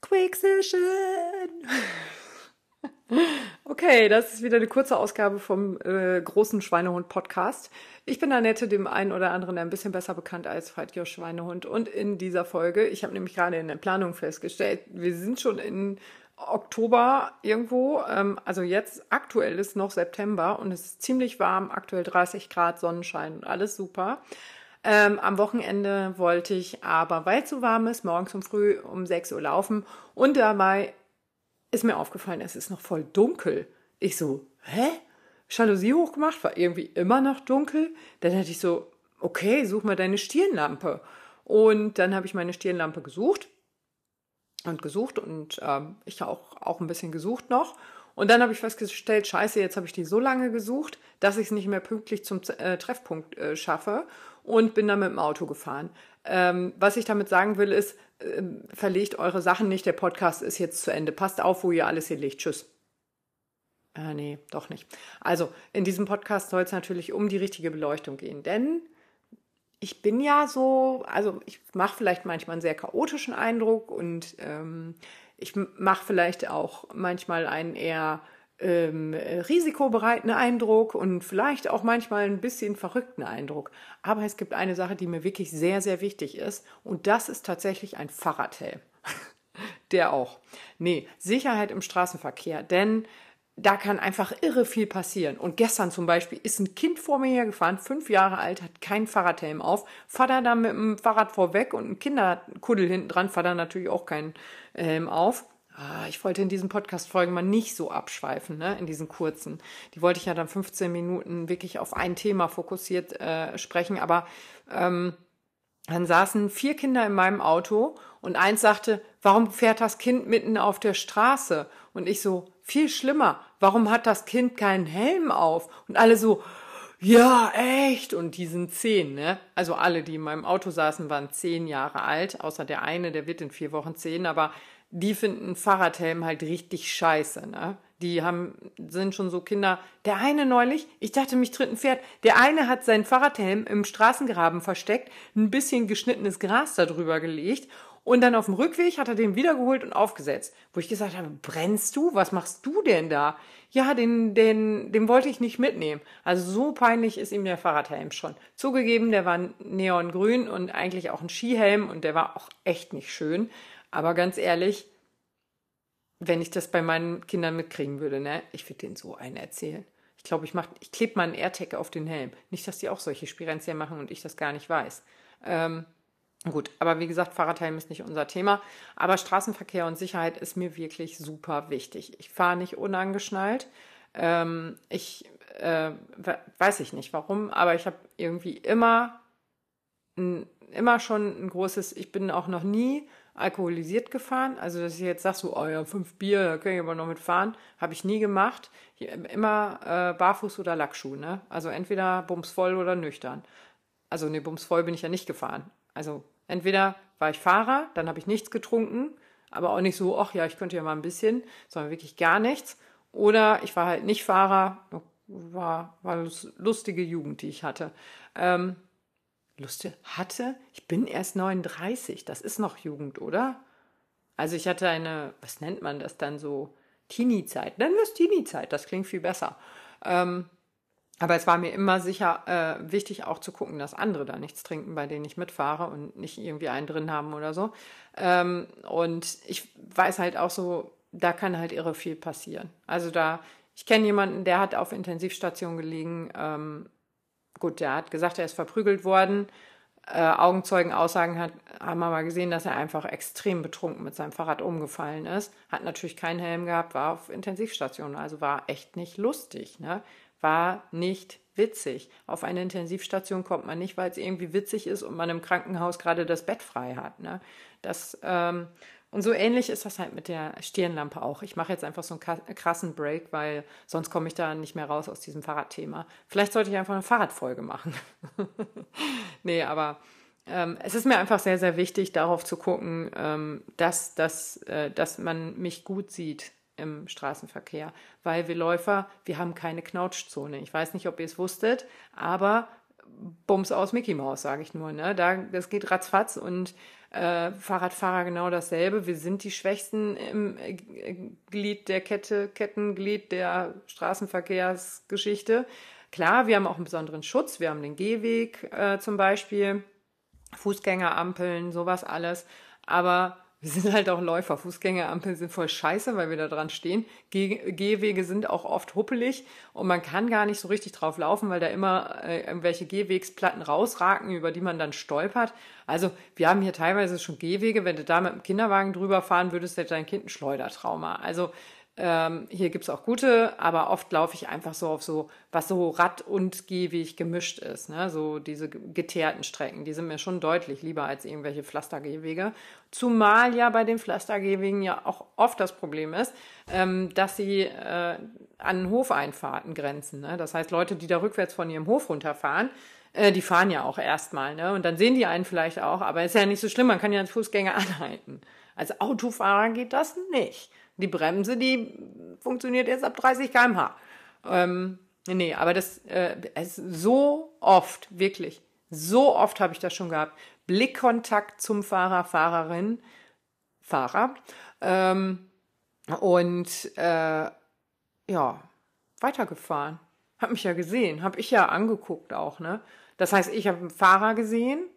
Quicksession. Okay, das ist wieder eine kurze Ausgabe vom äh, großen Schweinehund-Podcast. Ich bin Annette, dem einen oder anderen ein bisschen besser bekannt als Faltjo Schweinehund. Und in dieser Folge, ich habe nämlich gerade in der Planung festgestellt, wir sind schon in Oktober irgendwo. Ähm, also jetzt aktuell ist noch September und es ist ziemlich warm, aktuell 30 Grad Sonnenschein und alles super. Ähm, am Wochenende wollte ich aber, weil es so warm ist, morgens um früh um 6 Uhr laufen und dabei ist mir aufgefallen, es ist noch voll dunkel. Ich so, hä? Jalousie hochgemacht, war irgendwie immer noch dunkel. Dann hatte ich so, okay, such mal deine Stirnlampe. Und dann habe ich meine Stirnlampe gesucht und gesucht und ähm, ich auch, auch ein bisschen gesucht noch. Und dann habe ich festgestellt, scheiße, jetzt habe ich die so lange gesucht, dass ich es nicht mehr pünktlich zum äh, Treffpunkt äh, schaffe und bin dann mit dem Auto gefahren. Ähm, was ich damit sagen will, ist, äh, verlegt eure Sachen nicht, der Podcast ist jetzt zu Ende. Passt auf, wo ihr alles hier legt. Tschüss. Äh, nee, doch nicht. Also, in diesem Podcast soll es natürlich um die richtige Beleuchtung gehen, denn ich bin ja so, also ich mache vielleicht manchmal einen sehr chaotischen Eindruck und ähm, ich mache vielleicht auch manchmal einen eher ähm, risikobereiten Eindruck und vielleicht auch manchmal ein bisschen verrückten Eindruck. Aber es gibt eine Sache, die mir wirklich sehr, sehr wichtig ist und das ist tatsächlich ein Fahrradhelm. Der auch. Nee, Sicherheit im Straßenverkehr, denn da kann einfach irre viel passieren. Und gestern zum Beispiel ist ein Kind vor mir hergefahren, fünf Jahre alt, hat keinen Fahrradhelm auf, Vater da mit dem Fahrrad vorweg und ein Kinderkuddel hinten dran, Vater natürlich auch keinen Helm auf. Ah, ich wollte in diesen Podcast-Folgen mal nicht so abschweifen, ne, in diesen kurzen. Die wollte ich ja dann 15 Minuten wirklich auf ein Thema fokussiert äh, sprechen, aber ähm, dann saßen vier Kinder in meinem Auto und eins sagte, warum fährt das Kind mitten auf der Straße? Und ich so, viel schlimmer, warum hat das Kind keinen Helm auf? Und alle so, ja, echt. Und die sind zehn, ne? Also alle, die in meinem Auto saßen, waren zehn Jahre alt, außer der eine, der wird in vier Wochen zehn, aber die finden Fahrradhelm halt richtig scheiße, ne? Die haben, sind schon so Kinder. Der eine neulich, ich dachte, mich tritt ein Pferd. Der eine hat seinen Fahrradhelm im Straßengraben versteckt, ein bisschen geschnittenes Gras darüber gelegt und dann auf dem Rückweg hat er den wiedergeholt und aufgesetzt. Wo ich gesagt habe, brennst du? Was machst du denn da? Ja, den, den, den wollte ich nicht mitnehmen. Also so peinlich ist ihm der Fahrradhelm schon. Zugegeben, der war neongrün und eigentlich auch ein Skihelm und der war auch echt nicht schön. Aber ganz ehrlich, wenn ich das bei meinen Kindern mitkriegen würde, ne, ich würde denen so einen erzählen. Ich glaube, ich, ich klebe mal einen AirTag auf den Helm. Nicht, dass die auch solche Spirenzien machen und ich das gar nicht weiß. Ähm, Gut, aber wie gesagt, Fahrradhelm ist nicht unser Thema. Aber Straßenverkehr und Sicherheit ist mir wirklich super wichtig. Ich fahre nicht unangeschnallt. Ähm, ich äh, weiß ich nicht warum, aber ich habe irgendwie immer, immer schon ein großes, ich bin auch noch nie alkoholisiert gefahren. Also, dass ich jetzt sage, so, oh ja, fünf Bier, da kann ich aber noch mitfahren, habe ich nie gemacht. Immer äh, barfuß oder Lackschuh, ne? Also entweder bumsvoll oder nüchtern. Also, ne, bumsvoll bin ich ja nicht gefahren. Also entweder war ich Fahrer, dann habe ich nichts getrunken, aber auch nicht so, ach ja, ich könnte ja mal ein bisschen, sondern wirklich gar nichts. Oder ich war halt nicht Fahrer, war, war lustige Jugend, die ich hatte. Ähm, lustig, hatte? Ich bin erst 39, das ist noch Jugend, oder? Also ich hatte eine, was nennt man das dann so? Teenie-Zeit. Nennen wir es Teenie-Zeit, das klingt viel besser. Ähm, aber es war mir immer sicher äh, wichtig, auch zu gucken, dass andere da nichts trinken, bei denen ich mitfahre und nicht irgendwie einen drin haben oder so. Ähm, und ich weiß halt auch so, da kann halt irre viel passieren. Also da, ich kenne jemanden, der hat auf Intensivstation gelegen. Ähm, gut, der hat gesagt, er ist verprügelt worden. Äh, Augenzeugenaussagen hat, haben aber gesehen, dass er einfach extrem betrunken mit seinem Fahrrad umgefallen ist. Hat natürlich keinen Helm gehabt, war auf Intensivstation, also war echt nicht lustig. Ne? War nicht witzig. Auf eine Intensivstation kommt man nicht, weil es irgendwie witzig ist und man im Krankenhaus gerade das Bett frei hat. Ne? Das, ähm, und so ähnlich ist das halt mit der Stirnlampe auch. Ich mache jetzt einfach so einen krassen Break, weil sonst komme ich da nicht mehr raus aus diesem Fahrradthema. Vielleicht sollte ich einfach eine Fahrradfolge machen. nee, aber ähm, es ist mir einfach sehr, sehr wichtig, darauf zu gucken, ähm, dass, dass, äh, dass man mich gut sieht im Straßenverkehr, weil wir Läufer, wir haben keine Knautschzone. Ich weiß nicht, ob ihr es wusstet, aber Bums aus Mickey Mouse, sage ich nur. Ne? Da, das geht ratzfatz und Äh, Fahrradfahrer genau dasselbe. Wir sind die Schwächsten im äh, Glied der Kette, Kettenglied der Straßenverkehrsgeschichte. Klar, wir haben auch einen besonderen Schutz. Wir haben den Gehweg äh, zum Beispiel, Fußgängerampeln, sowas alles. Aber wir sind halt auch Läufer. Fußgängerampeln sind voll scheiße, weil wir da dran stehen. Geh Gehwege sind auch oft huppelig und man kann gar nicht so richtig drauf laufen, weil da immer äh, irgendwelche Gehwegsplatten rausraken, über die man dann stolpert. Also wir haben hier teilweise schon Gehwege. Wenn du da mit dem Kinderwagen drüber fahren würdest, hätte dein Kind ein Schleudertrauma. Also ähm, hier gibt's auch gute, aber oft laufe ich einfach so auf so, was so Rad- und Gehweg gemischt ist. Ne? So diese geteerten Strecken, die sind mir schon deutlich lieber als irgendwelche Pflastergehwege. Zumal ja bei den Pflastergehwegen ja auch oft das Problem ist, ähm, dass sie äh, an Hofeinfahrten grenzen. Ne? Das heißt, Leute, die da rückwärts von ihrem Hof runterfahren, äh, die fahren ja auch erstmal, ne? Und dann sehen die einen vielleicht auch, aber ist ja nicht so schlimm, man kann ja als Fußgänger anhalten. Als Autofahrer geht das nicht. Die Bremse, die funktioniert jetzt ab 30 km/h. Ähm, nee, aber das äh, ist so oft, wirklich, so oft habe ich das schon gehabt. Blickkontakt zum Fahrer, Fahrerin, Fahrer. Ähm, und äh, ja, weitergefahren. Hab mich ja gesehen, hab ich ja angeguckt auch, ne? Das heißt, ich habe einen Fahrer gesehen.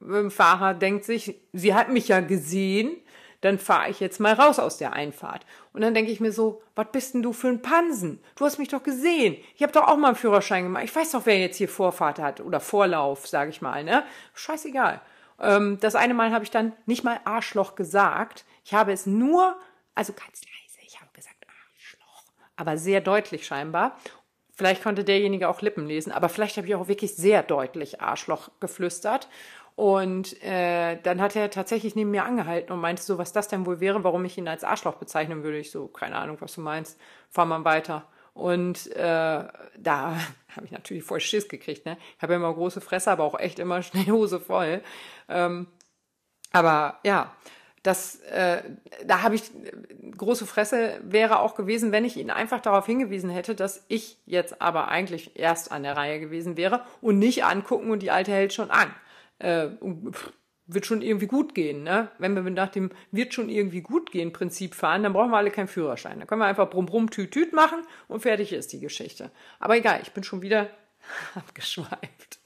Ein Fahrer denkt sich, sie hat mich ja gesehen dann fahre ich jetzt mal raus aus der Einfahrt. Und dann denke ich mir so, was bist denn du für ein Pansen? Du hast mich doch gesehen. Ich habe doch auch mal einen Führerschein gemacht. Ich weiß doch, wer jetzt hier Vorfahrt hat oder Vorlauf, sage ich mal. Ne? Scheißegal. Ähm, das eine Mal habe ich dann nicht mal Arschloch gesagt. Ich habe es nur, also ganz leise, ich habe gesagt Arschloch, aber sehr deutlich scheinbar. Vielleicht konnte derjenige auch Lippen lesen, aber vielleicht habe ich auch wirklich sehr deutlich Arschloch geflüstert. Und äh, dann hat er tatsächlich neben mir angehalten und meinte so, was das denn wohl wäre, warum ich ihn als Arschloch bezeichnen würde. Ich so, keine Ahnung, was du meinst. Fahr mal weiter. Und äh, da habe ich natürlich voll Schiss gekriegt. Ne? Ich habe ja immer große Fresse, aber auch echt immer schnell Hose voll. Ähm, aber ja, das, äh, da habe ich große Fresse wäre auch gewesen, wenn ich ihn einfach darauf hingewiesen hätte, dass ich jetzt aber eigentlich erst an der Reihe gewesen wäre und nicht angucken und die Alte hält schon an äh, wird schon irgendwie gut gehen. Ne? Wenn wir nach dem wird schon irgendwie gut gehen Prinzip fahren, dann brauchen wir alle keinen Führerschein. Dann können wir einfach brumm brumm tüt tüt machen und fertig ist die Geschichte. Aber egal, ich bin schon wieder abgeschweift.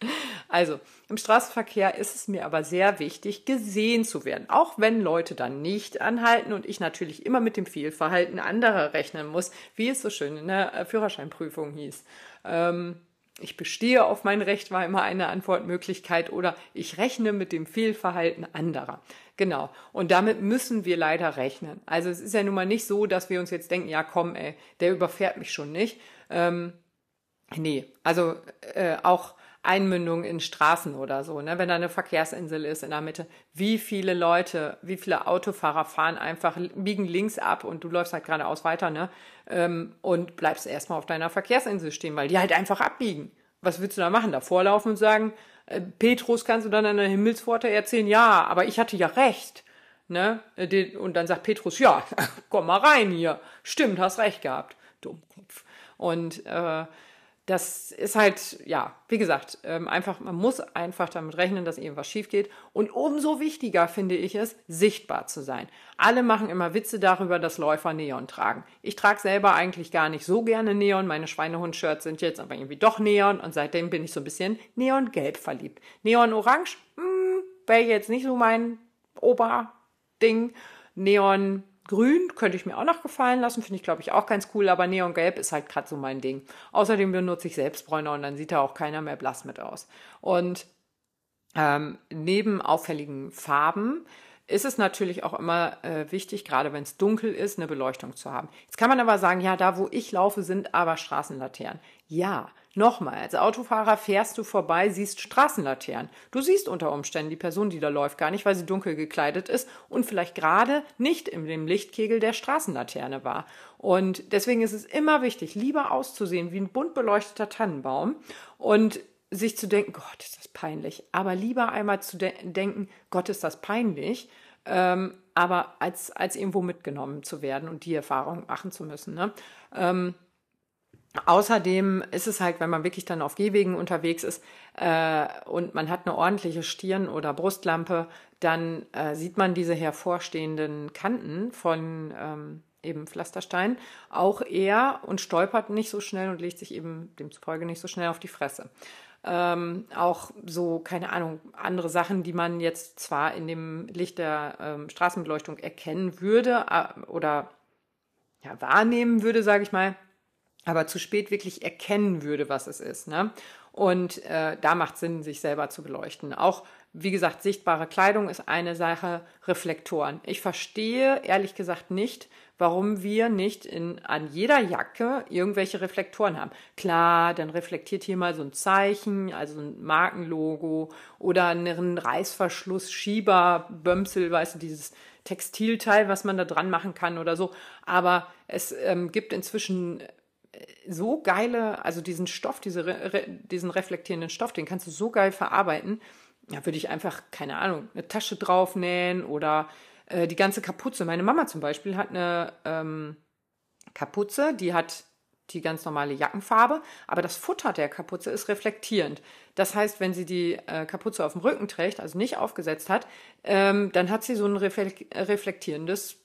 Also, im Straßenverkehr ist es mir aber sehr wichtig, gesehen zu werden. Auch wenn Leute dann nicht anhalten und ich natürlich immer mit dem Fehlverhalten anderer rechnen muss, wie es so schön in der Führerscheinprüfung hieß. Ähm, ich bestehe auf mein Recht war immer eine Antwortmöglichkeit oder ich rechne mit dem Fehlverhalten anderer. Genau. Und damit müssen wir leider rechnen. Also es ist ja nun mal nicht so, dass wir uns jetzt denken, ja komm, ey, der überfährt mich schon nicht. Ähm, nee, also äh, auch Einmündung in Straßen oder so, ne? wenn da eine Verkehrsinsel ist in der Mitte, wie viele Leute, wie viele Autofahrer fahren einfach, biegen links ab und du läufst halt geradeaus weiter, ne? Ähm, und bleibst erstmal auf deiner Verkehrsinsel stehen, weil die halt einfach abbiegen. Was willst du da machen? Da vorlaufen und sagen, äh, Petrus kannst du dann an der Himmelspforte erzählen, ja, aber ich hatte ja recht. Ne? Äh, und dann sagt Petrus, ja, komm mal rein hier. Stimmt, hast recht gehabt. Dummkopf. Und äh, das ist halt, ja, wie gesagt, ähm, einfach, man muss einfach damit rechnen, dass irgendwas schief geht. Und umso wichtiger finde ich es, sichtbar zu sein. Alle machen immer Witze darüber, dass Läufer Neon tragen. Ich trage selber eigentlich gar nicht so gerne Neon. Meine Schweinehund-Shirts sind jetzt aber irgendwie doch Neon und seitdem bin ich so ein bisschen Neongelb verliebt. Neon-Orange, hm, wäre jetzt nicht so mein Oberding. Neon Grün könnte ich mir auch noch gefallen lassen, finde ich glaube ich auch ganz cool, aber Neongelb ist halt gerade so mein Ding. Außerdem benutze ich Selbstbräuner und dann sieht da auch keiner mehr blass mit aus. Und ähm, neben auffälligen Farben ist es natürlich auch immer äh, wichtig, gerade wenn es dunkel ist, eine Beleuchtung zu haben. Jetzt kann man aber sagen, ja, da wo ich laufe, sind aber Straßenlaternen. Ja, Nochmal, als Autofahrer fährst du vorbei, siehst Straßenlaternen. Du siehst unter Umständen die Person, die da läuft, gar nicht, weil sie dunkel gekleidet ist und vielleicht gerade nicht in dem Lichtkegel der Straßenlaterne war. Und deswegen ist es immer wichtig, lieber auszusehen wie ein bunt beleuchteter Tannenbaum und sich zu denken, Gott, ist das peinlich. Aber lieber einmal zu de denken, Gott, ist das peinlich, ähm, aber als, als irgendwo mitgenommen zu werden und die Erfahrung machen zu müssen. Ne? Ähm, Außerdem ist es halt, wenn man wirklich dann auf Gehwegen unterwegs ist äh, und man hat eine ordentliche Stirn- oder Brustlampe, dann äh, sieht man diese hervorstehenden Kanten von ähm, eben Pflasterstein auch eher und stolpert nicht so schnell und legt sich eben demzufolge nicht so schnell auf die Fresse. Ähm, auch so, keine Ahnung, andere Sachen, die man jetzt zwar in dem Licht der ähm, Straßenbeleuchtung erkennen würde äh, oder ja, wahrnehmen würde, sage ich mal, aber zu spät wirklich erkennen würde, was es ist. Ne? Und äh, da macht Sinn, sich selber zu beleuchten. Auch, wie gesagt, sichtbare Kleidung ist eine Sache, Reflektoren. Ich verstehe ehrlich gesagt nicht, warum wir nicht in, an jeder Jacke irgendwelche Reflektoren haben. Klar, dann reflektiert hier mal so ein Zeichen, also ein Markenlogo oder einen Reißverschluss, Schieber, Bömsel, weißt du, dieses Textilteil, was man da dran machen kann oder so. Aber es ähm, gibt inzwischen so geile, also diesen Stoff, diese, re, diesen reflektierenden Stoff, den kannst du so geil verarbeiten. Da würde ich einfach, keine Ahnung, eine Tasche draufnähen oder äh, die ganze Kapuze. Meine Mama zum Beispiel hat eine ähm, Kapuze, die hat die ganz normale Jackenfarbe, aber das Futter der Kapuze ist reflektierend. Das heißt, wenn sie die äh, Kapuze auf dem Rücken trägt, also nicht aufgesetzt hat, ähm, dann hat sie so ein reflektierendes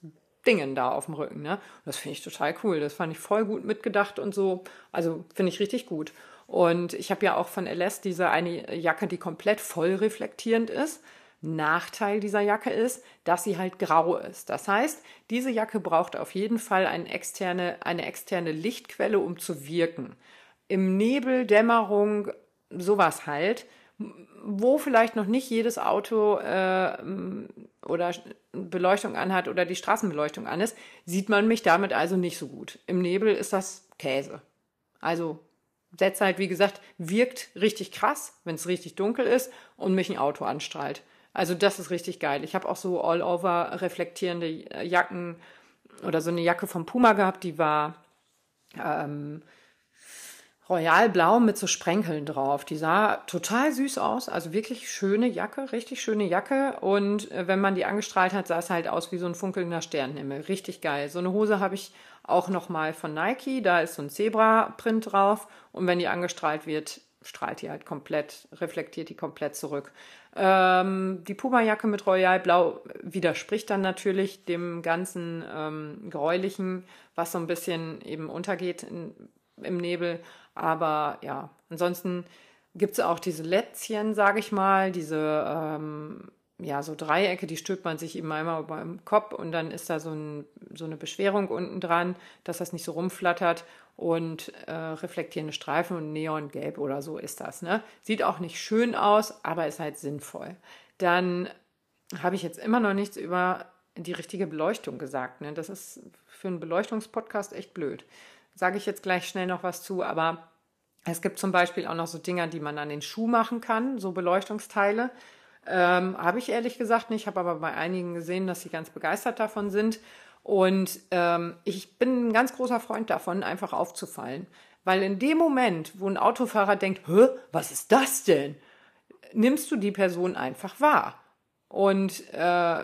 Dingen da auf dem Rücken. Ne? das finde ich total cool. Das fand ich voll gut mitgedacht und so. Also finde ich richtig gut. Und ich habe ja auch von LS diese eine Jacke, die komplett voll reflektierend ist. Nachteil dieser Jacke ist, dass sie halt grau ist. Das heißt, diese Jacke braucht auf jeden Fall eine externe, eine externe Lichtquelle, um zu wirken. Im Nebel, Dämmerung, sowas halt wo vielleicht noch nicht jedes Auto äh, oder Beleuchtung anhat oder die Straßenbeleuchtung an ist, sieht man mich damit also nicht so gut. Im Nebel ist das Käse. Also setzt halt, wie gesagt, wirkt richtig krass, wenn es richtig dunkel ist und mich ein Auto anstrahlt. Also das ist richtig geil. Ich habe auch so all-over reflektierende Jacken oder so eine Jacke vom Puma gehabt, die war ähm, royalblau mit so Sprenkeln drauf. Die sah total süß aus, also wirklich schöne Jacke, richtig schöne Jacke. Und äh, wenn man die angestrahlt hat, sah es halt aus wie so ein funkelnder Sternenhimmel. Richtig geil. So eine Hose habe ich auch nochmal von Nike. Da ist so ein Zebra-Print drauf. Und wenn die angestrahlt wird, strahlt die halt komplett, reflektiert die komplett zurück. Ähm, die Puma-Jacke mit Royalblau widerspricht dann natürlich dem ganzen ähm, Gräulichen, was so ein bisschen eben untergeht in, im Nebel. Aber ja, ansonsten gibt es auch diese Lätzchen, sage ich mal, diese ähm, ja, so Dreiecke, die stülpt man sich eben einmal beim Kopf und dann ist da so, ein, so eine Beschwerung unten dran, dass das nicht so rumflattert und äh, reflektierende Streifen und Neongelb oder so ist das. Ne? Sieht auch nicht schön aus, aber ist halt sinnvoll. Dann habe ich jetzt immer noch nichts über die richtige Beleuchtung gesagt. Ne? Das ist für einen Beleuchtungspodcast echt blöd sage ich jetzt gleich schnell noch was zu, aber es gibt zum Beispiel auch noch so Dinger, die man an den Schuh machen kann, so Beleuchtungsteile. Ähm, habe ich ehrlich gesagt nicht, habe aber bei einigen gesehen, dass sie ganz begeistert davon sind. Und ähm, ich bin ein ganz großer Freund davon, einfach aufzufallen. Weil in dem Moment, wo ein Autofahrer denkt, Hä, was ist das denn? Nimmst du die Person einfach wahr. Und äh,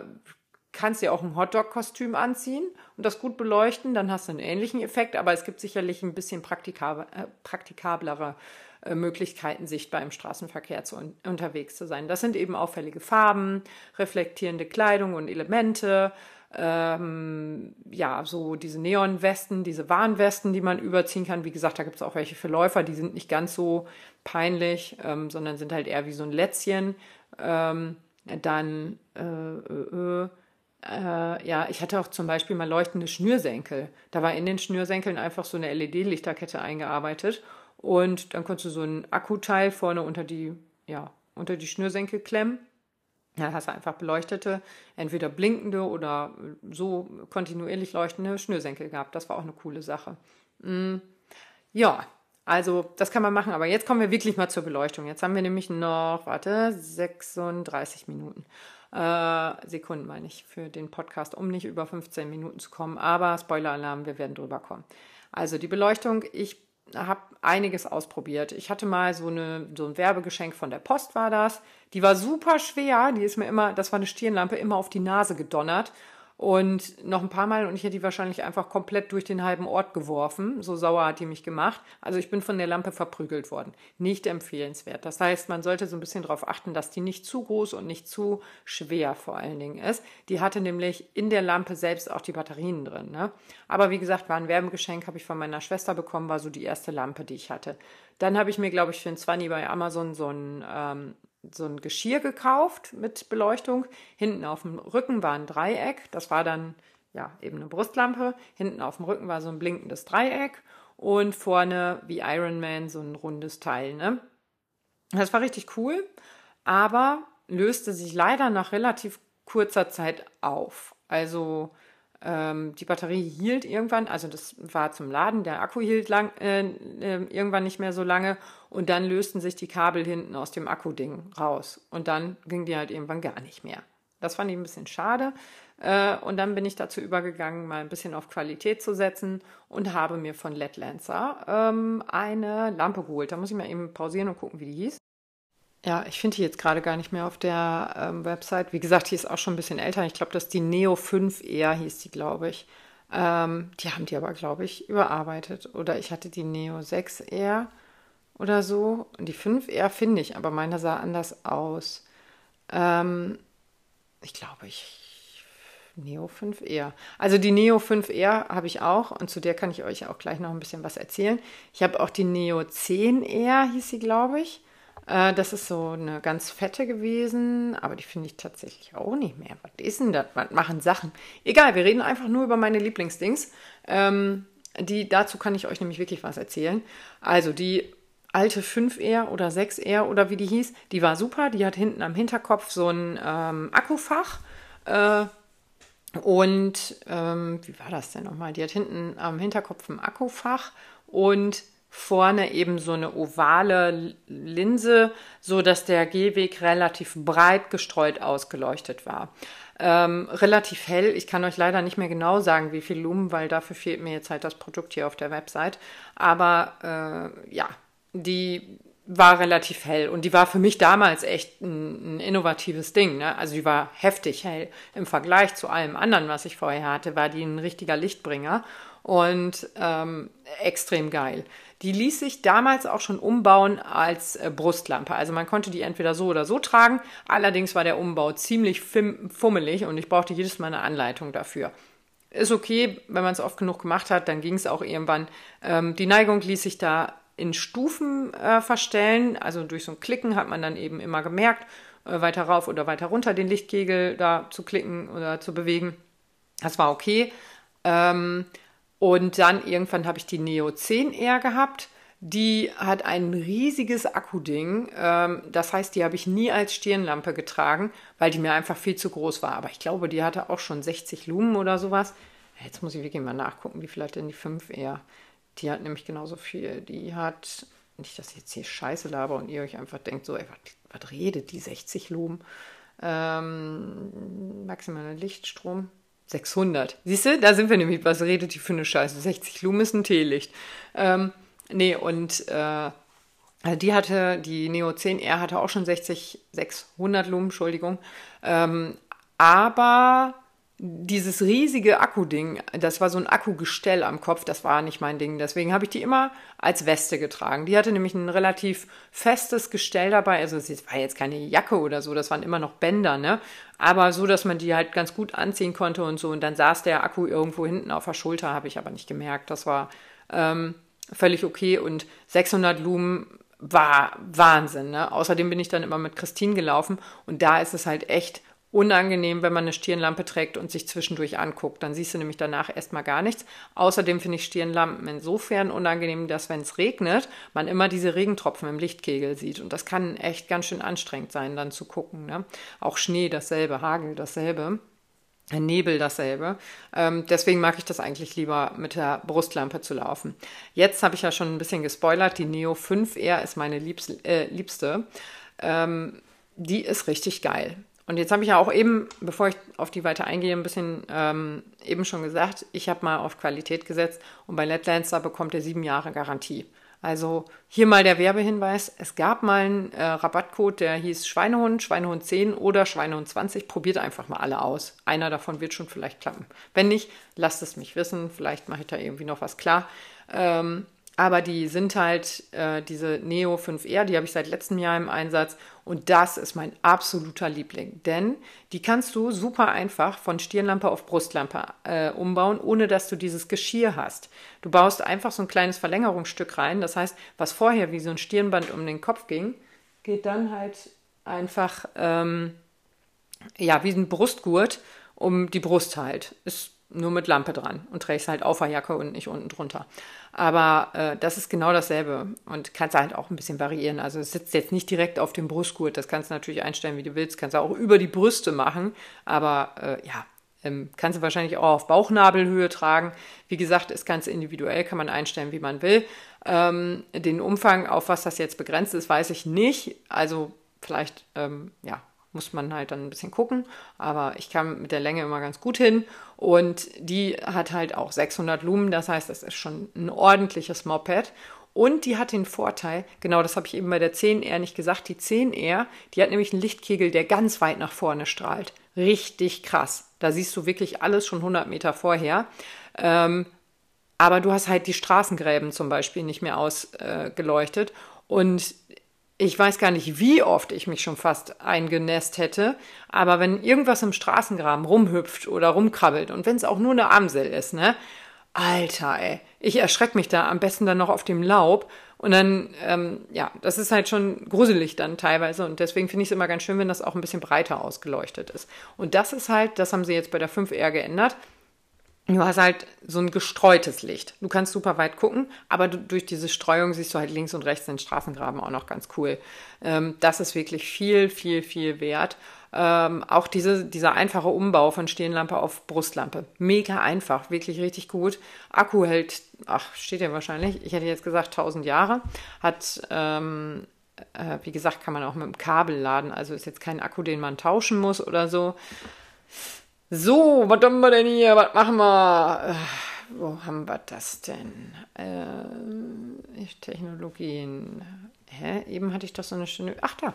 kannst dir auch ein Hotdog-Kostüm anziehen und das gut beleuchten, dann hast du einen ähnlichen Effekt, aber es gibt sicherlich ein bisschen praktikab äh, praktikablere äh, Möglichkeiten, sichtbar im Straßenverkehr zu, un unterwegs zu sein. Das sind eben auffällige Farben, reflektierende Kleidung und Elemente, ähm, ja, so diese Neonwesten, diese Warnwesten, die man überziehen kann. Wie gesagt, da gibt es auch welche für Läufer, die sind nicht ganz so peinlich, ähm, sondern sind halt eher wie so ein Lätzchen. Ähm, dann äh, äh, ja, ich hatte auch zum Beispiel mal leuchtende Schnürsenkel. Da war in den Schnürsenkeln einfach so eine LED-Lichterkette eingearbeitet und dann konntest du so ein Akkuteil vorne unter die, ja, unter die Schnürsenkel klemmen. Da hast du einfach beleuchtete, entweder blinkende oder so kontinuierlich leuchtende Schnürsenkel gehabt. Das war auch eine coole Sache. Mm, ja, also das kann man machen, aber jetzt kommen wir wirklich mal zur Beleuchtung. Jetzt haben wir nämlich noch, warte, 36 Minuten äh, Sekunden, meine ich, für den Podcast, um nicht über 15 Minuten zu kommen. Aber Spoiler-Alarm, wir werden drüber kommen. Also die Beleuchtung, ich habe einiges ausprobiert. Ich hatte mal so, eine, so ein Werbegeschenk von der Post, war das. Die war super schwer. Die ist mir immer, das war eine Stirnlampe, immer auf die Nase gedonnert. Und noch ein paar Mal und ich hätte die wahrscheinlich einfach komplett durch den halben Ort geworfen. So sauer hat die mich gemacht. Also ich bin von der Lampe verprügelt worden. Nicht empfehlenswert. Das heißt, man sollte so ein bisschen darauf achten, dass die nicht zu groß und nicht zu schwer vor allen Dingen ist. Die hatte nämlich in der Lampe selbst auch die Batterien drin. Ne? Aber wie gesagt, war ein Werbegeschenk, habe ich von meiner Schwester bekommen, war so die erste Lampe, die ich hatte. Dann habe ich mir, glaube ich, für ein 20 bei Amazon so ein ähm, so ein Geschirr gekauft mit Beleuchtung. Hinten auf dem Rücken war ein Dreieck. Das war dann ja eben eine Brustlampe. Hinten auf dem Rücken war so ein blinkendes Dreieck und vorne wie Iron Man so ein rundes Teil. Ne? Das war richtig cool, aber löste sich leider nach relativ kurzer Zeit auf. Also ähm, die Batterie hielt irgendwann, also das war zum Laden, der Akku hielt lang, äh, äh, irgendwann nicht mehr so lange und dann lösten sich die Kabel hinten aus dem Akkuding raus und dann ging die halt irgendwann gar nicht mehr. Das fand ich ein bisschen schade. Äh, und dann bin ich dazu übergegangen, mal ein bisschen auf Qualität zu setzen und habe mir von LED Lancer ähm, eine Lampe geholt. Da muss ich mal eben pausieren und gucken, wie die hieß. Ja, ich finde die jetzt gerade gar nicht mehr auf der ähm, Website. Wie gesagt, die ist auch schon ein bisschen älter. Ich glaube, das ist die Neo 5 eher, hieß die, glaube ich. Ähm, die haben die aber, glaube ich, überarbeitet. Oder ich hatte die Neo 6 eher oder so. Und die 5 eher finde ich, aber meine sah anders aus. Ähm, ich glaube, ich. Neo 5 eher. Also die Neo 5 eher habe ich auch und zu der kann ich euch auch gleich noch ein bisschen was erzählen. Ich habe auch die Neo 10 eher, hieß sie, glaube ich. Äh, das ist so eine ganz fette gewesen, aber die finde ich tatsächlich auch nicht mehr. Was ist denn das? Was machen Sachen? Egal, wir reden einfach nur über meine Lieblingsdings. Ähm, die, dazu kann ich euch nämlich wirklich was erzählen. Also die alte 5R oder 6R oder wie die hieß, die war super. Die hat hinten am Hinterkopf so ein ähm, Akkufach. Äh, und ähm, wie war das denn nochmal? Die hat hinten am Hinterkopf ein Akkufach und vorne eben so eine ovale Linse, so dass der Gehweg relativ breit gestreut ausgeleuchtet war. Ähm, relativ hell. Ich kann euch leider nicht mehr genau sagen, wie viel Lumen, weil dafür fehlt mir jetzt halt das Produkt hier auf der Website. Aber äh, ja, die war relativ hell und die war für mich damals echt ein, ein innovatives Ding. Ne? Also die war heftig hell. Im Vergleich zu allem anderen, was ich vorher hatte, war die ein richtiger Lichtbringer und ähm, extrem geil. Die ließ sich damals auch schon umbauen als äh, Brustlampe. Also man konnte die entweder so oder so tragen. Allerdings war der Umbau ziemlich fummelig und ich brauchte jedes Mal eine Anleitung dafür. Ist okay, wenn man es oft genug gemacht hat, dann ging es auch irgendwann. Ähm, die Neigung ließ sich da in Stufen äh, verstellen. Also durch so ein Klicken hat man dann eben immer gemerkt, äh, weiter rauf oder weiter runter den Lichtkegel da zu klicken oder zu bewegen. Das war okay. Ähm, und dann irgendwann habe ich die Neo 10R gehabt. Die hat ein riesiges Akkuding. Ähm, das heißt, die habe ich nie als Stirnlampe getragen, weil die mir einfach viel zu groß war. Aber ich glaube, die hatte auch schon 60 Lumen oder sowas. Jetzt muss ich wirklich mal nachgucken, wie viel hat denn die 5R? Die hat nämlich genauso viel. Die hat, nicht, dass ich jetzt hier Scheiße laber und ihr euch einfach denkt, so, ey, was, redet die 60 Lumen? Ähm, maximaler Lichtstrom. 600. Siehst du, da sind wir nämlich, was redet die für eine Scheiße? 60 Lumen ist ein Teelicht. Ähm, nee, und äh, die hatte, die Neo 10R hatte auch schon 60, 600 Lumen, Entschuldigung. Ähm, aber dieses riesige Akkuding, das war so ein Akkugestell am Kopf, das war nicht mein Ding. Deswegen habe ich die immer als Weste getragen. Die hatte nämlich ein relativ festes Gestell dabei. Also es war jetzt keine Jacke oder so, das waren immer noch Bänder, ne? Aber so, dass man die halt ganz gut anziehen konnte und so. Und dann saß der Akku irgendwo hinten auf der Schulter, habe ich aber nicht gemerkt. Das war ähm, völlig okay. Und 600 Lumen war Wahnsinn. Ne? Außerdem bin ich dann immer mit Christine gelaufen und da ist es halt echt unangenehm, wenn man eine Stirnlampe trägt und sich zwischendurch anguckt. Dann siehst du nämlich danach erstmal gar nichts. Außerdem finde ich Stirnlampen insofern unangenehm, dass wenn es regnet, man immer diese Regentropfen im Lichtkegel sieht. Und das kann echt ganz schön anstrengend sein, dann zu gucken. Ne? Auch Schnee dasselbe, Hagel dasselbe. Nebel dasselbe. Ähm, deswegen mag ich das eigentlich lieber mit der Brustlampe zu laufen. Jetzt habe ich ja schon ein bisschen gespoilert. Die Neo 5R ist meine liebste. Äh, liebste. Ähm, die ist richtig geil. Und jetzt habe ich ja auch eben, bevor ich auf die weiter eingehe, ein bisschen ähm, eben schon gesagt, ich habe mal auf Qualität gesetzt und bei Letlancer bekommt er sieben Jahre Garantie. Also hier mal der Werbehinweis. Es gab mal einen äh, Rabattcode, der hieß Schweinehund, Schweinehund 10 oder Schweinehund 20. Probiert einfach mal alle aus. Einer davon wird schon vielleicht klappen. Wenn nicht, lasst es mich wissen. Vielleicht mache ich da irgendwie noch was klar. Ähm, aber die sind halt äh, diese Neo 5R, die habe ich seit letztem Jahr im Einsatz und das ist mein absoluter Liebling, denn die kannst du super einfach von Stirnlampe auf Brustlampe äh, umbauen, ohne dass du dieses Geschirr hast. Du baust einfach so ein kleines Verlängerungsstück rein, das heißt, was vorher wie so ein Stirnband um den Kopf ging, geht dann halt einfach ähm, ja wie ein Brustgurt um die Brust halt. Ist nur mit Lampe dran und trägst halt auf der Jacke und nicht unten drunter. Aber äh, das ist genau dasselbe und kannst halt auch ein bisschen variieren. Also es sitzt jetzt nicht direkt auf dem Brustgurt, das kannst du natürlich einstellen, wie du willst, kannst du auch über die Brüste machen, aber äh, ja, ähm, kannst du wahrscheinlich auch auf Bauchnabelhöhe tragen. Wie gesagt, ist ganz individuell, kann man einstellen, wie man will. Ähm, den Umfang, auf was das jetzt begrenzt ist, weiß ich nicht. Also vielleicht, ähm, ja, muss man halt dann ein bisschen gucken. Aber ich kam mit der Länge immer ganz gut hin. Und die hat halt auch 600 Lumen. Das heißt, das ist schon ein ordentliches Moped. Und die hat den Vorteil, genau das habe ich eben bei der 10R nicht gesagt, die 10R, die hat nämlich einen Lichtkegel, der ganz weit nach vorne strahlt. Richtig krass. Da siehst du wirklich alles schon 100 Meter vorher. Ähm, aber du hast halt die Straßengräben zum Beispiel nicht mehr ausgeleuchtet. Äh, und ich weiß gar nicht, wie oft ich mich schon fast eingenässt hätte, aber wenn irgendwas im Straßengraben rumhüpft oder rumkrabbelt und wenn es auch nur eine Amsel ist, ne? Alter, ey, ich erschrecke mich da am besten dann noch auf dem Laub und dann, ähm, ja, das ist halt schon gruselig dann teilweise und deswegen finde ich es immer ganz schön, wenn das auch ein bisschen breiter ausgeleuchtet ist. Und das ist halt, das haben sie jetzt bei der 5R geändert. Du hast halt so ein gestreutes Licht. Du kannst super weit gucken, aber du, durch diese Streuung siehst du halt links und rechts den Straßengraben auch noch ganz cool. Ähm, das ist wirklich viel, viel, viel wert. Ähm, auch diese, dieser einfache Umbau von Stehenlampe auf Brustlampe. Mega einfach, wirklich richtig gut. Akku hält, ach, steht ja wahrscheinlich, ich hätte jetzt gesagt 1000 Jahre. Hat, ähm, äh, wie gesagt, kann man auch mit dem Kabel laden. Also ist jetzt kein Akku, den man tauschen muss oder so. So, was haben wir denn hier? Was machen wir? Äh, wo haben wir das denn? Äh, Technologien. Hä? Eben hatte ich doch so eine schöne. Ach da.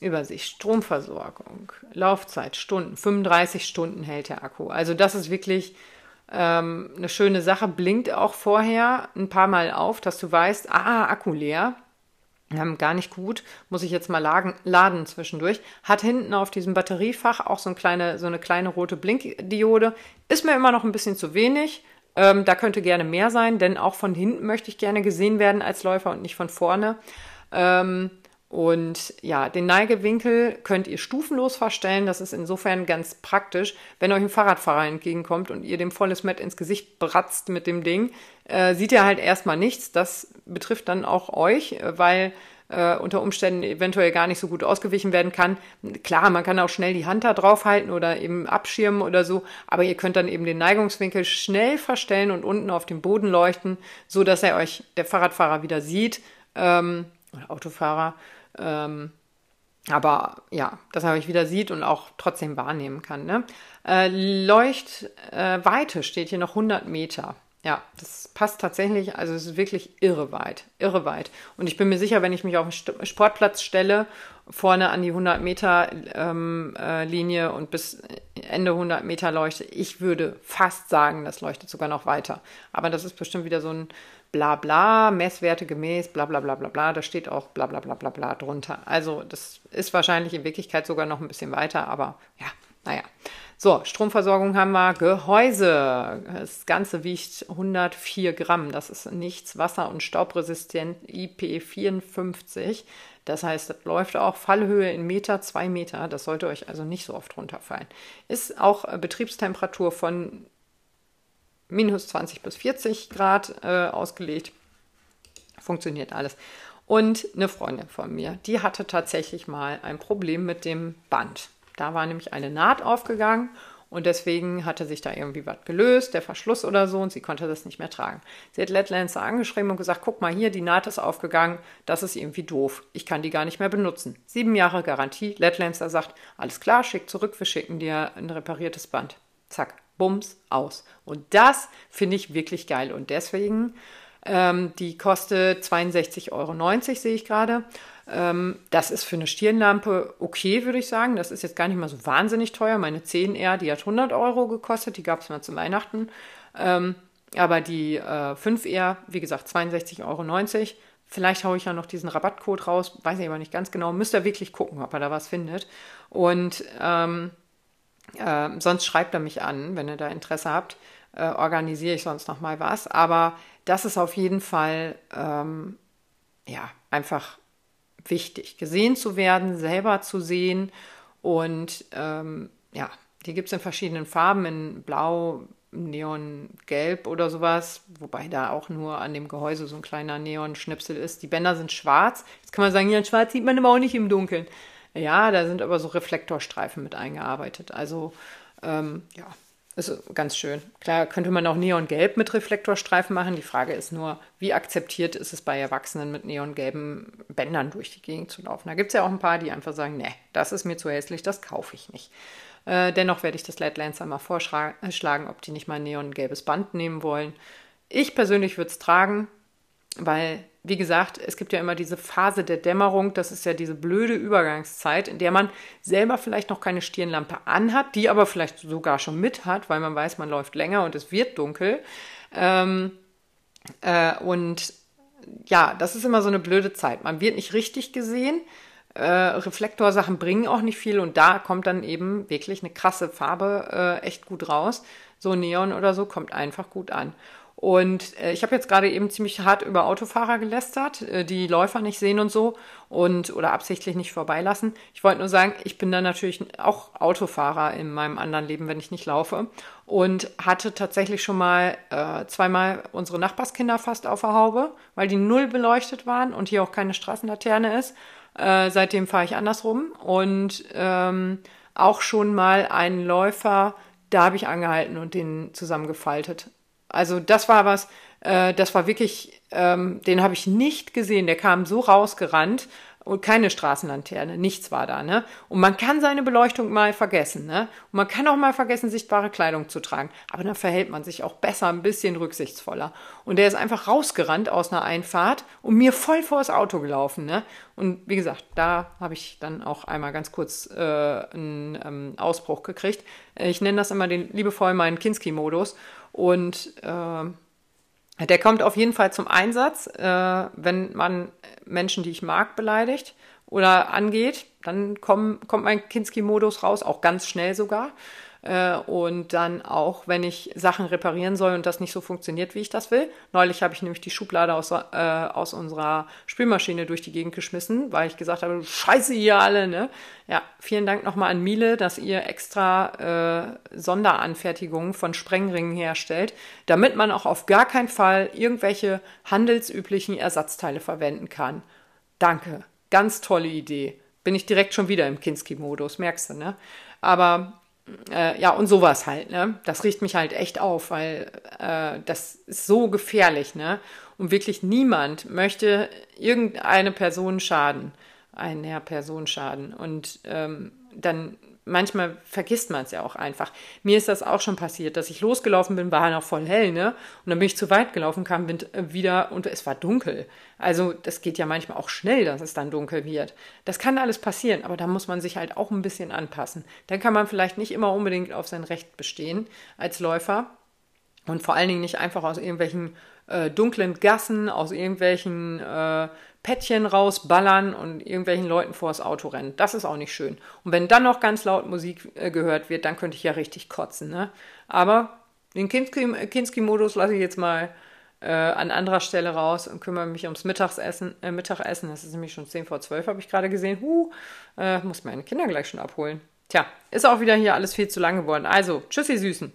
Übersicht, Stromversorgung, Laufzeit, Stunden, 35 Stunden hält der Akku. Also das ist wirklich ähm, eine schöne Sache. Blinkt auch vorher ein paar Mal auf, dass du weißt, ah, Akku leer. Ähm, gar nicht gut, muss ich jetzt mal laden, laden zwischendurch. Hat hinten auf diesem Batteriefach auch so, ein kleine, so eine kleine rote Blinkdiode. Ist mir immer noch ein bisschen zu wenig. Ähm, da könnte gerne mehr sein, denn auch von hinten möchte ich gerne gesehen werden als Läufer und nicht von vorne. Ähm, und ja, den Neigewinkel könnt ihr stufenlos verstellen. Das ist insofern ganz praktisch. Wenn euch ein Fahrradfahrer entgegenkommt und ihr dem volles Met ins Gesicht bratzt mit dem Ding, äh, sieht er halt erstmal nichts. Das betrifft dann auch euch, weil äh, unter Umständen eventuell gar nicht so gut ausgewichen werden kann. Klar, man kann auch schnell die Hand da drauf halten oder eben abschirmen oder so, aber ihr könnt dann eben den Neigungswinkel schnell verstellen und unten auf dem Boden leuchten, so dass er euch, der Fahrradfahrer, wieder sieht ähm, oder Autofahrer. Ähm, aber ja, dass er euch wieder sieht und auch trotzdem wahrnehmen kann. Ne? Äh, Leuchtweite äh, steht hier noch 100 Meter. Ja, das passt tatsächlich. Also es ist wirklich irre weit, irre weit. Und ich bin mir sicher, wenn ich mich auf den Sportplatz stelle, vorne an die 100 Meter ähm, äh, Linie und bis Ende 100 Meter leuchte, ich würde fast sagen, das leuchtet sogar noch weiter. Aber das ist bestimmt wieder so ein bla bla, Messwerte gemäß, bla bla bla bla bla, da steht auch bla bla bla bla bla drunter. Also das ist wahrscheinlich in Wirklichkeit sogar noch ein bisschen weiter, aber ja, naja. So, Stromversorgung haben wir, Gehäuse. Das Ganze wiegt 104 Gramm. Das ist nichts wasser- und staubresistent IP54. Das heißt, das läuft auch Fallhöhe in Meter, zwei Meter. Das sollte euch also nicht so oft runterfallen. Ist auch Betriebstemperatur von minus 20 bis 40 Grad äh, ausgelegt. Funktioniert alles. Und eine Freundin von mir, die hatte tatsächlich mal ein Problem mit dem Band. Da war nämlich eine Naht aufgegangen und deswegen hatte sich da irgendwie was gelöst, der Verschluss oder so, und sie konnte das nicht mehr tragen. Sie hat Letlancer angeschrieben und gesagt, guck mal hier, die Naht ist aufgegangen, das ist irgendwie doof. Ich kann die gar nicht mehr benutzen. Sieben Jahre Garantie. Letlancer sagt, alles klar, schick zurück, wir schicken dir ein repariertes Band. Zack, Bums, aus. Und das finde ich wirklich geil. Und deswegen Ähm, die kostet 62,90 Euro, sehe ich gerade. Ähm, das ist für eine Stirnlampe okay, würde ich sagen. Das ist jetzt gar nicht mal so wahnsinnig teuer. Meine 10R, die hat 100 Euro gekostet. Die gab es mal zu Weihnachten. Ähm, aber die äh, 5R, wie gesagt, 62,90 Euro. Vielleicht haue ich ja noch diesen Rabattcode raus, weiß ich aber nicht ganz genau. Müsst ihr wirklich gucken, ob er da was findet. Und ähm, äh, sonst schreibt er mich an, wenn ihr da Interesse habt. Äh, organisiere ich sonst noch mal was. Aber das ist auf jeden Fall ähm, ja einfach wichtig, gesehen zu werden, selber zu sehen. Und ähm, ja, die gibt es in verschiedenen Farben, in Blau, Neongelb oder sowas, wobei da auch nur an dem Gehäuse so ein kleiner Neonschnipsel ist. Die Bänder sind schwarz. Jetzt kann man sagen, ja, schwarz sieht man aber auch nicht im Dunkeln. Ja, da sind aber so Reflektorstreifen mit eingearbeitet. Also ähm, ja, ist ganz schön. Klar könnte man auch Neongelb mit Reflektorstreifen machen. Die Frage ist nur, wie akzeptiert ist es bei Erwachsenen mit neongelben Bändern durch die Gegend zu laufen? Da gibt es ja auch ein paar, die einfach sagen, nee, das ist mir zu hässlich, das kaufe ich nicht. Äh, dennoch werde ich das Led Lancer mal vorschlagen, ob die nicht mal ein neongelbes Band nehmen wollen. Ich persönlich würde es tragen, weil, wie gesagt, es gibt ja immer diese Phase der Dämmerung, das ist ja diese blöde Übergangszeit, in der man selber vielleicht noch keine Stirnlampe anhat, die aber vielleicht sogar schon mit hat, weil man weiß, man läuft länger und es wird dunkel. Ähm, äh, und ja, das ist immer so eine blöde Zeit. Man wird nicht richtig gesehen. Äh, Reflektorsachen bringen auch nicht viel und da kommt dann eben wirklich eine krasse Farbe äh, echt gut raus. So Neon oder so kommt einfach gut an. Und äh, ich habe jetzt gerade eben ziemlich hart über Autofahrer gelästert, äh, die Läufer nicht sehen und so und oder absichtlich nicht vorbeilassen. Ich wollte nur sagen, ich bin dann natürlich auch Autofahrer in meinem anderen Leben, wenn ich nicht laufe und hatte tatsächlich schon mal äh, zweimal unsere Nachbarskinder fast auf der Haube, weil die null beleuchtet waren und hier auch keine Straßenlaterne ist. Äh, seitdem fahre ich andersrum und ähm, auch schon mal einen Läufer, da habe ich angehalten und den zusammengefaltet. Also das war was, äh, das war wirklich, ähm, den habe ich nicht gesehen. Der kam so rausgerannt und keine Straßenlaterne, nichts war da, ne? Und man kann seine Beleuchtung mal vergessen, ne? Und man kann auch mal vergessen, sichtbare Kleidung zu tragen. Aber dann verhält man sich auch besser, ein bisschen rücksichtsvoller. Und der ist einfach rausgerannt aus einer Einfahrt und mir voll vor das Auto gelaufen, ne? Und wie gesagt, da habe ich dann auch einmal ganz kurz äh, einen ähm, Ausbruch gekriegt. Ich nenne das immer den liebevoll meinen Kinski-Modus. Und äh, der kommt auf jeden Fall zum Einsatz, äh, wenn man Menschen, die ich mag, beleidigt oder angeht. Dann komm, kommt mein Kinski-Modus raus, auch ganz schnell sogar. Äh, und dann auch, wenn ich Sachen reparieren soll und das nicht so funktioniert, wie ich das will. Neulich habe ich nämlich die Schublade aus, äh, aus unserer Spülmaschine durch die Gegend geschmissen, weil ich gesagt habe, scheiße ihr alle, ne? Ja, vielen Dank nochmal an Miele, dass ihr extra äh, Sonderanfertigungen von Sprengringen herstellt, damit man auch auf gar keinen Fall irgendwelche handelsüblichen Ersatzteile verwenden kann. Danke. Ganz tolle Idee. Bin ich direkt schon wieder im Kinski-Modus, merkst du, ne? Aber äh, ja, und sowas halt, ne? Das riecht mich halt echt auf, weil äh, das ist so gefährlich, ne? Und wirklich niemand möchte irgendeine Person schaden, einer Person schaden. Und ähm, dann manchmal vergisst man es ja auch einfach. Mir ist das auch schon passiert, dass ich losgelaufen bin, war noch voll hell, ne? Und dann bin ich zu weit gelaufen, kam äh, wieder und es war dunkel. Also das geht ja manchmal auch schnell, dass es dann dunkel wird. Das kann alles passieren, aber da muss man sich halt auch ein bisschen anpassen. Dann kann man vielleicht nicht immer unbedingt auf sein Recht bestehen als Läufer und vor allen Dingen nicht einfach aus irgendwelchen äh, dunklen Gassen, aus irgendwelchen äh, Päckchen rausballern und irgendwelchen Leuten vor das Auto rennen. Das ist auch nicht schön. Und wenn dann noch ganz laut Musik äh, gehört wird, dann könnte ich ja richtig kotzen. Ne? Aber den Kinski-Modus lasse ich jetzt mal äh, an anderer Stelle raus und kümmere mich ums Mittagessen. Äh, Mittagessen. Das ist nämlich schon 10 vor 12, habe ich gerade gesehen. Huh, äh, muss meine Kinder gleich schon abholen. Tja, ist auch wieder hier alles viel zu lang geworden. Also, tschüss, ihr Süßen.